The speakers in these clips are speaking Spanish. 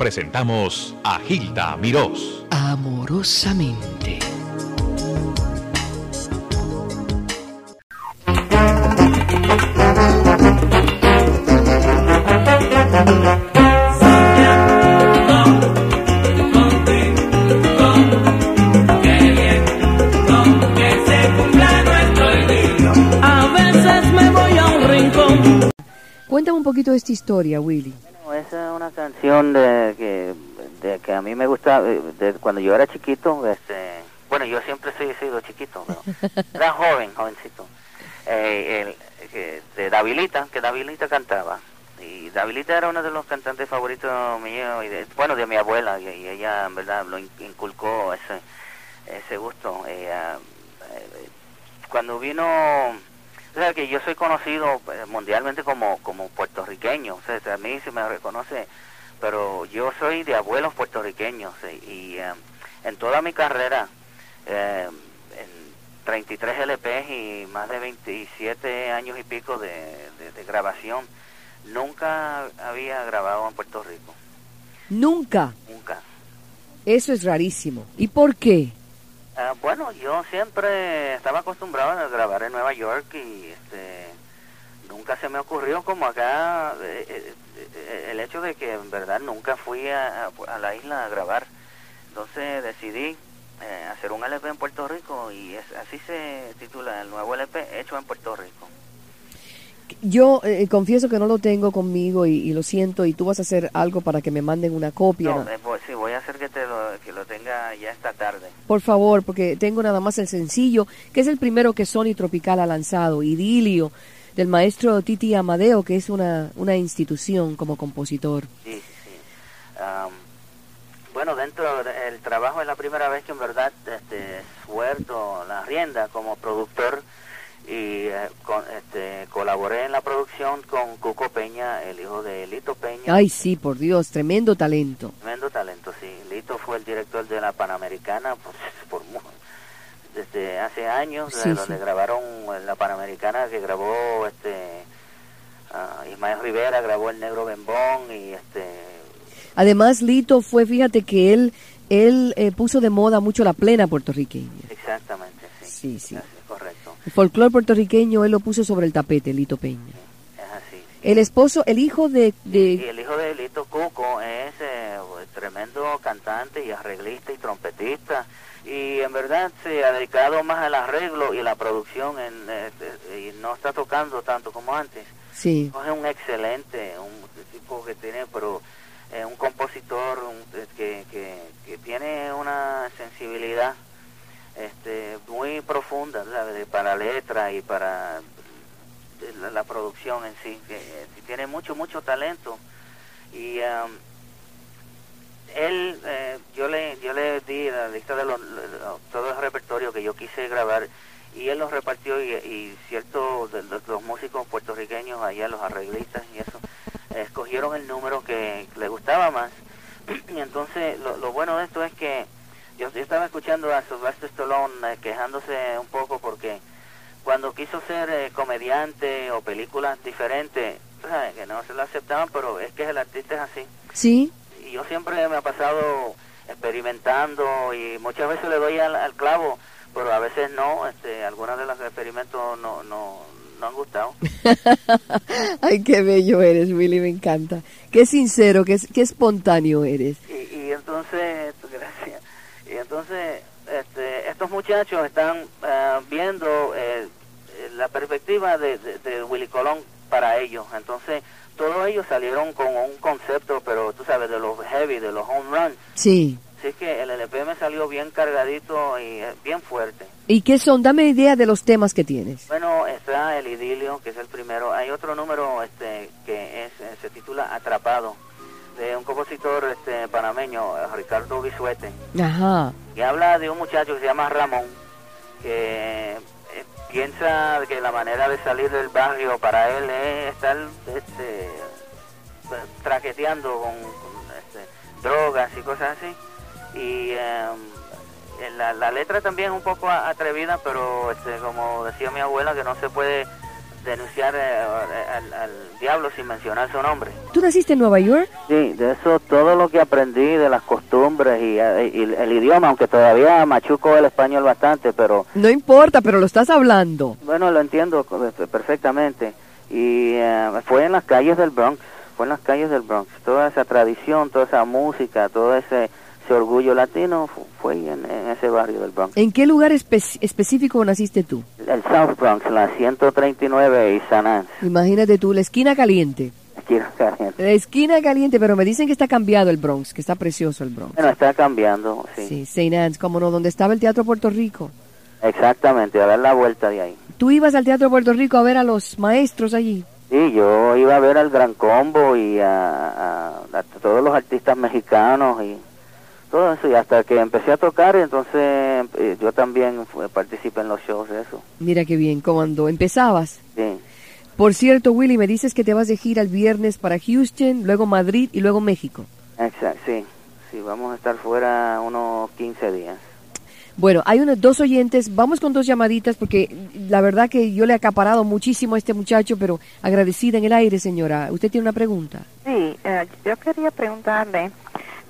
presentamos a Gilda Mirós. Amorosamente. A veces me voy a un rincón. Cuéntame un poquito de esta historia, Willy. Esa es una canción de que, de que a mí me gusta, eh, de cuando yo era chiquito, este, bueno, yo siempre he sido chiquito, pero era joven, jovencito, eh, el, que, de Davilita, que Davilita cantaba. Y Davilita era uno de los cantantes favoritos míos, y de- bueno, de mi abuela, y, y ella, en verdad, lo in- inculcó ese, ese gusto. Ella, eh, cuando vino o sea, que yo soy conocido eh, mundialmente como, como puertorriqueño, o sea, a mí se me reconoce, pero yo soy de abuelos puertorriqueños eh, y eh, en toda mi carrera, eh, en 33 LPs y más de 27 años y pico de, de- de grabación, nunca había grabado en Puerto Rico, Nunca. nunca. Eso es rarísimo. ¿Y por qué? Ah, bueno, yo siempre estaba acostumbrado a grabar en Nueva York y este nunca se me ocurrió como acá eh, eh, eh, el hecho de que en verdad nunca fui a, a- a la isla a grabar. Entonces decidí hacer un LP en Puerto Rico y es, así se titula el nuevo LP hecho en Puerto Rico. Yo eh, confieso que no lo tengo conmigo y, y lo siento y tú vas a hacer algo para que me manden una copia. No, voy- sí, voy a hacer que, te lo, que lo tenga ya esta tarde. Por favor, porque tengo nada más el sencillo, que es el primero que Sony Tropical ha lanzado, Idilio, del maestro Titi Amadeo, que es una, una institución como compositor. Sí, sí. Am, bueno, dentro del trabajo es la primera vez que en verdad este, suelto la rienda como productor y eh, con- este, colaboré en la producción con Cuco Peña, el hijo de Lito Peña. Ay, sí, por Dios, tremendo talento. Tremendo talento, sí. Lito fue el director de la Panamericana pues, por desde hace años, Sí, de donde sí. grabaron la Panamericana que grabó este Ismael Rivera, grabó el Negro Bembón y este Además, Lito fue, fíjate que él, él eh, puso de moda mucho la plena puertorriqueña. exactamente, sí. Sí, sí. Así. El folclore puertorriqueño él lo puso sobre el tapete, Lito Peña. Es así. El esposo, el hijo de... El hijo de Lito Cuco es eh, tremendo cantante y arreglista y trompetista. Y en verdad se ha dedicado más al arreglo y la producción en, eh, eh, y no está tocando tanto como antes. sí, Es un excelente, un tipo que tiene, pero eh, un compositor un- que, que, que tiene una sensibilidad este, para letra y para la, producción en sí. que, eh, tiene mucho, mucho talento. Y am, él, eh, yo le yo le di la lista de los, lo- todo el repertorio que yo quise grabar y él los repartió y, y ciertos de los, músicos puertorriqueños allá, los arreglistas y eso, escogieron el número que le gustaba más. Y entonces lo bueno de esto es que yo, yo estaba escuchando a Sylvester Stallone eh, quejándose un poco porque cuando quiso ser eh, comediante o películas diferentes, sabes, que no se lo aceptaban, pero es que el artista es así sí, y yo siempre me ha pasado experimentando y muchas veces le doy al, al clavo, pero a veces no, este, algunos de los experimentos no, no, no han gustado. Ay, qué bello eres, Willy, me encanta. Qué sincero, qué, qué espontáneo eres. Y, y entonces, entonces este, estos muchachos están ah, viendo eh, eh, la perspectiva de, de, de Willy Colón para ellos, entonces todos ellos salieron con un concepto, pero tú sabes, de los heavy, de los home runs. Sí. Así que el LP me salió bien cargadito y eh, bien fuerte. ¿Y qué son? Dame idea de los temas que tienes. Bueno, está el idilio, que es el primero. Hay otro número este que es se titula Atrapado, de un compositor este panameño, Ricardo Bisuete, Ajá. Que habla de un muchacho que se llama Ramón, que eh, piensa que la manera de salir del barrio para él es estar este, traqueteando con, este, drogas y cosas así. Y em, la, la letra también es un poco atrevida, pero este, como decía mi abuela, que no se puede denunciar eh, al, al diablo sin mencionar su nombre. ¿Tú naciste en Nueva York? Sí, de eso todo lo que aprendí de las costumbres y, eh, y el idioma, aunque todavía machuco el español bastante, pero No importa, pero lo estás hablando. bueno, lo entiendo perfectamente. Y eh, fue en las calles del Bronx, fue en las calles del Bronx. Toda esa tradición, toda esa música, todo ese, ese orgullo latino fu- fue en, en ese barrio del Bronx. ¿En qué lugar espe- específico naciste tú? El South Bronx, la 139 y San Ann, Imagínate tú, la esquina caliente. en Caliente. La esquina caliente, pero me dicen que está cambiado el Bronx, que está precioso el Bronx. Bueno, está cambiando, sí. Sí, St. Anne's, como no, donde estaba el Teatro Puerto Rico. Exactamente, a dar la vuelta de ahí. ¿Tú ibas al Teatro Puerto Rico a ver a los maestros allí? Sí, yo iba a ver al Gran Combo y a, a- a todos los artistas mexicanos y todo eso. Y hasta que empecé a tocar, entonces eh, yo también participé en los shows de eso. Mira qué bien, cuando empezabas. Sí, Por cierto, Willy, me dices que te vas de gira el viernes para Houston, luego Madrid y luego México. exacto, sí. Sí, vamos a estar fuera unos 15 días. Bueno, hay unos dos oyentes, vamos con dos llamaditas porque la verdad que yo le he acaparado muchísimo a este muchacho, pero agradecida en el aire, señora. ¿Usted tiene una pregunta? Sí, eh, yo quería preguntarle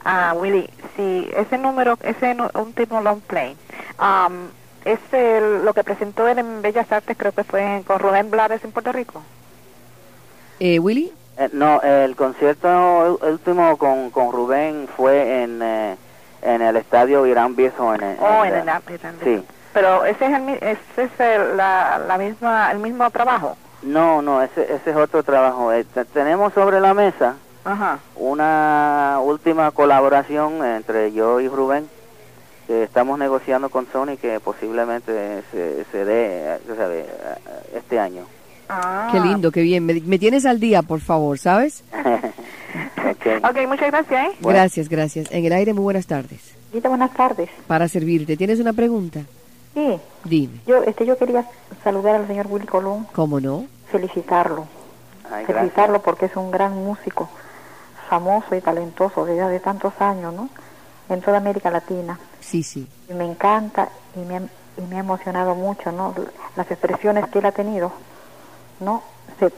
a Willy si ese número, ese último long play, um, es el- lo que presentó él en Bellas Artes, creo que fue con Rubén Blades en Puerto Rico. Eh, Willy, Eh, no, el concierto último con, con Rubén fue en, eh, en el estadio Irán Bison. En, Oh, en- en el en el- Sí. Pero ese es el, mi- ese es el, la, la misma, el mismo trabajo. No, no, ese, ese es otro trabajo. Eh, te- tenemos sobre la mesa Ajá. una última colaboración entre yo y Rubén. que estamos negociando con Sony que posiblemente se, se dé eh, este año. Ah. qué lindo, qué bien. Me, me tienes al día, por favor, ¿sabes? Ok. Ok, muchas gracias. ¿eh? Bueno. Gracias, gracias. En el aire, muy buenas tardes. Dita, buenas tardes. Para servirte. ¿Tienes una pregunta? Sí, Dime. yo, este, yo quería saludar al señor Willy Colón, ¿Cómo no? felicitarlo, Ay, gracias. felicitarlo porque es un gran músico, famoso y talentoso desde hace tantos años, ¿no? En toda América Latina. Sí, sí. Y me encanta y me, ha- y me ha emocionado mucho, ¿no? Las expresiones que él ha tenido, ¿no? Se,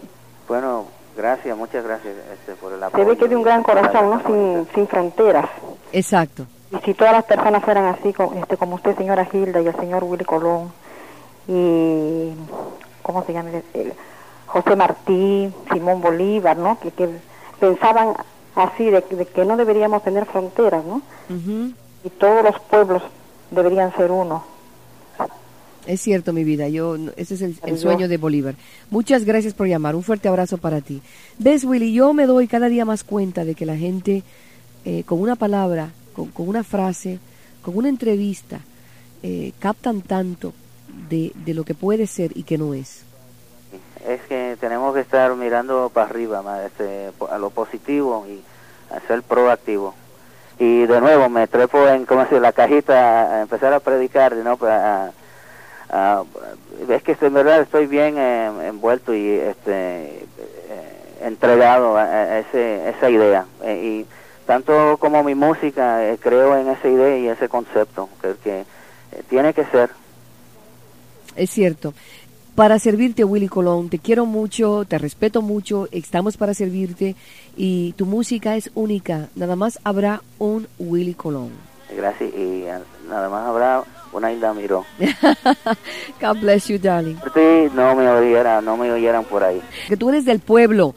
Bueno, gracias, muchas gracias este, por el se apoyo. ve que es de un gran corazón, ¿no? Sin, sin fronteras. Exacto. Y si todas las personas fueran así, como, este, como usted, señora Hilda, y el señor Willy Colón, y, ¿cómo se llama? El- José Martí, Simón Bolívar, ¿no? Que, que pensaban así, de, de que no deberíamos tener fronteras, ¿no? Y todos los pueblos deberían ser uno. Es cierto, mi vida. Yo, ese es el, sueño de Bolívar. Muchas gracias por llamar. Un fuerte abrazo para ti. Ves, Willy, yo me doy cada día más cuenta de que la gente, eh, con una palabra, con, con una frase, con una entrevista, eh, captan tanto de, de lo que puede ser y que no es. Tenemos que estar mirando para arriba, ma, este, a lo positivo y a ser proactivo. Y de nuevo me trepo en, ¿cómo se dice? la cajita a, empezar a predicar, ¿no? Pues, a- es que estoy- en verdad estoy bien eh, envuelto y este eh, entregado a, ese, esa idea. Eh, y tanto como mi música, eh, creo en esa idea y ese concepto, que, tiene que ser. Es cierto. Para servirte, Willy Colón, te quiero mucho, te respeto mucho, estamos para servirte y tu música es única. Nada más habrá un Willy Colón. Gracias. Y eh, nada más habrá una Hilda Miró. God bless you, darling. Ti no me oyeran, no me oyeran por ahí. Que tú eres del pueblo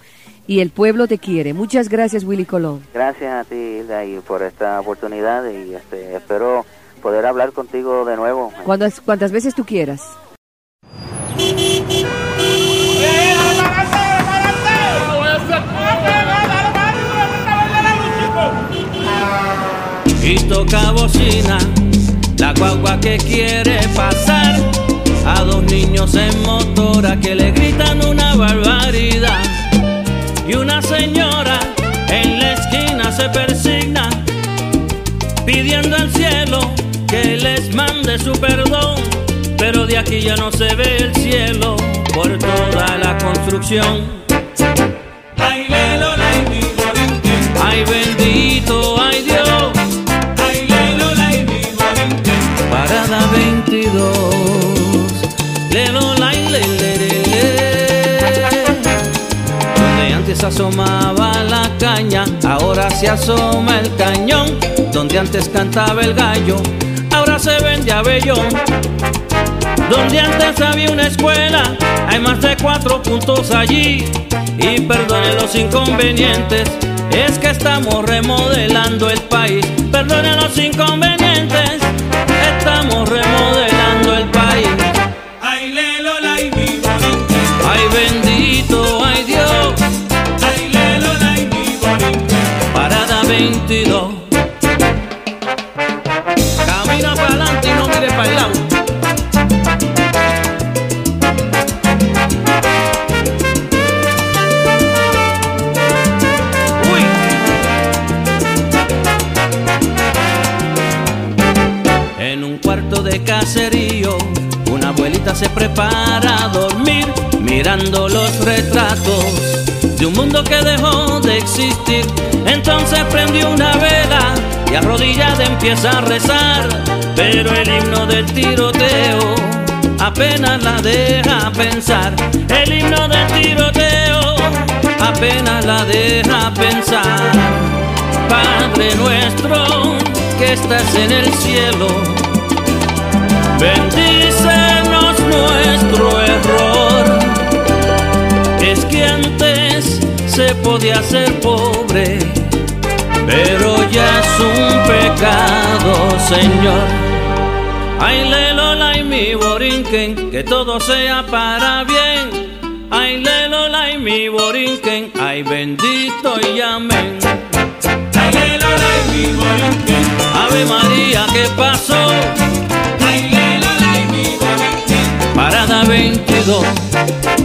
y el pueblo te quiere. Muchas gracias, Willy Colón. Gracias a ti, Hilda, y por esta oportunidad y este, espero poder hablar contigo de nuevo. Cuantas, cuantas veces tú quieras. Y toca bocina, la guagua que quiere pasar, a dos niños en motora que le gritan una barbaridad, y una señora en la esquina se persigna, pidiendo al cielo que les mande su perdón, pero de aquí ya no se ve el cielo por toda la construcción. Asomaba la caña, ahora se asoma el cañón. Donde antes cantaba el gallo, ahora se vende abellón. Donde antes había una escuela, hay más de cuatro puntos allí. Y perdone los inconvenientes, es que estamos remodelando el país. Perdone los inconvenientes, estamos remodelando se prepara a dormir, mirando los retratos de un mundo que dejó de existir. Entonces prendió una vela y arrodillada empieza a rezar, pero el himno del tiroteo apenas la deja pensar. El himno del tiroteo apenas la deja pensar. Padre nuestro que estás en el cielo, bendícenos se podía ser pobre, pero ya es un pecado, Señor. Ay, lelola y mi borinquen, que todo sea para bien. Ay, lelola y mi borinquen, ay, bendito y amén. Ay, lelo, la y mi borinque. Ave María, ¿qué pasó? Ay, lelo, la y mi borinque. Parada 22.